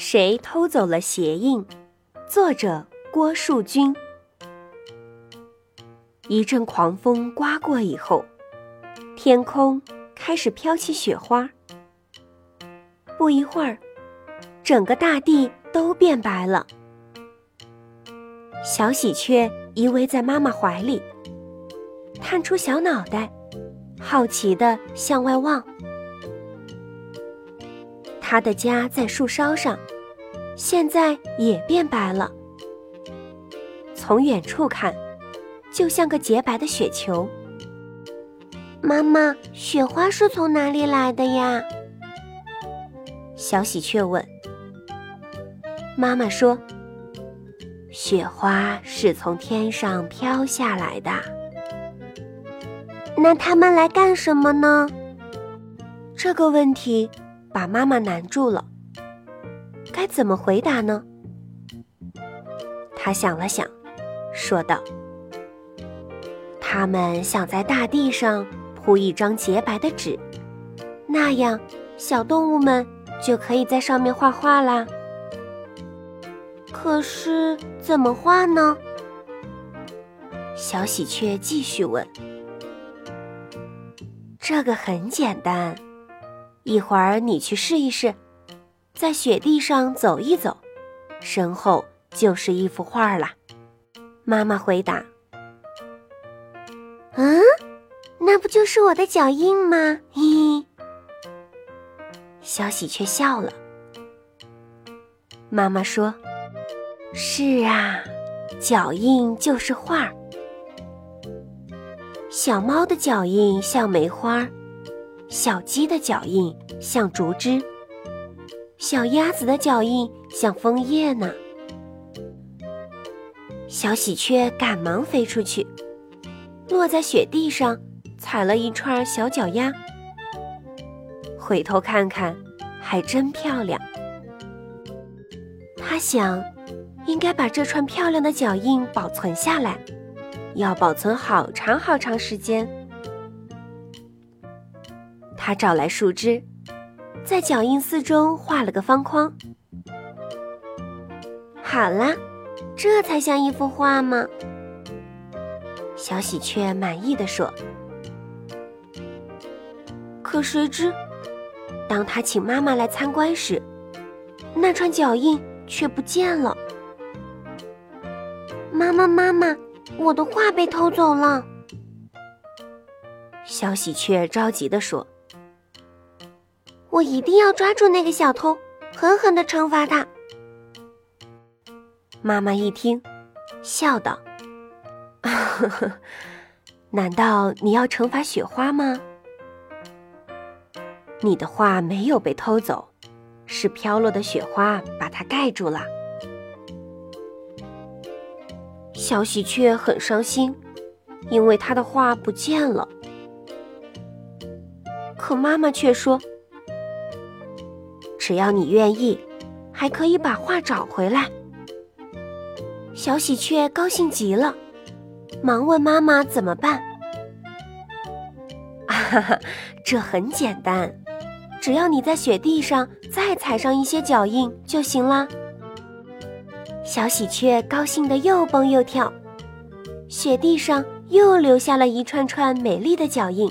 谁偷走了鞋印？作者郭树军。一阵狂风刮过以后，天空开始飘起雪花。不一会儿，整个大地都变白了。小喜鹊依偎在妈妈怀里，探出小脑袋，好奇地向外望。它的家在树梢上，现在也变白了。从远处看，就像个洁白的雪球。妈妈，雪花是从哪里来的呀？小喜鹊问。妈妈说：“雪花是从天上飘下来的。”那它们来干什么呢？这个问题。把妈妈难住了，该怎么回答呢？他想了想，说道：“他们想在大地上铺一张洁白的纸，那样小动物们就可以在上面画画啦。”可是怎么画呢？小喜鹊继续问：“这个很简单。”一会儿你去试一试，在雪地上走一走，身后就是一幅画啦。妈妈回答：“嗯，那不就是我的脚印吗？”嘿，小喜鹊笑了。妈妈说：“是啊，脚印就是画儿。小猫的脚印像梅花。”小鸡的脚印像竹枝，小鸭子的脚印像枫叶呢。小喜鹊赶忙飞出去，落在雪地上，踩了一串小脚丫。回头看看，还真漂亮。他想，应该把这串漂亮的脚印保存下来，要保存好长好长时间。他找来树枝，在脚印四周画了个方框。好啦，这才像一幅画吗？小喜鹊满意的说。可谁知，当他请妈妈来参观时，那串脚印却不见了。妈妈，妈妈，我的画被偷走了！小喜鹊着急的说。我一定要抓住那个小偷，狠狠的惩罚他。妈妈一听，笑道：“难道你要惩罚雪花吗？你的画没有被偷走，是飘落的雪花把它盖住了。”小喜鹊很伤心，因为他的画不见了。可妈妈却说。只要你愿意，还可以把画找回来。小喜鹊高兴极了，忙问妈妈怎么办。哈哈，这很简单，只要你在雪地上再踩上一些脚印就行啦。小喜鹊高兴的又蹦又跳，雪地上又留下了一串串美丽的脚印。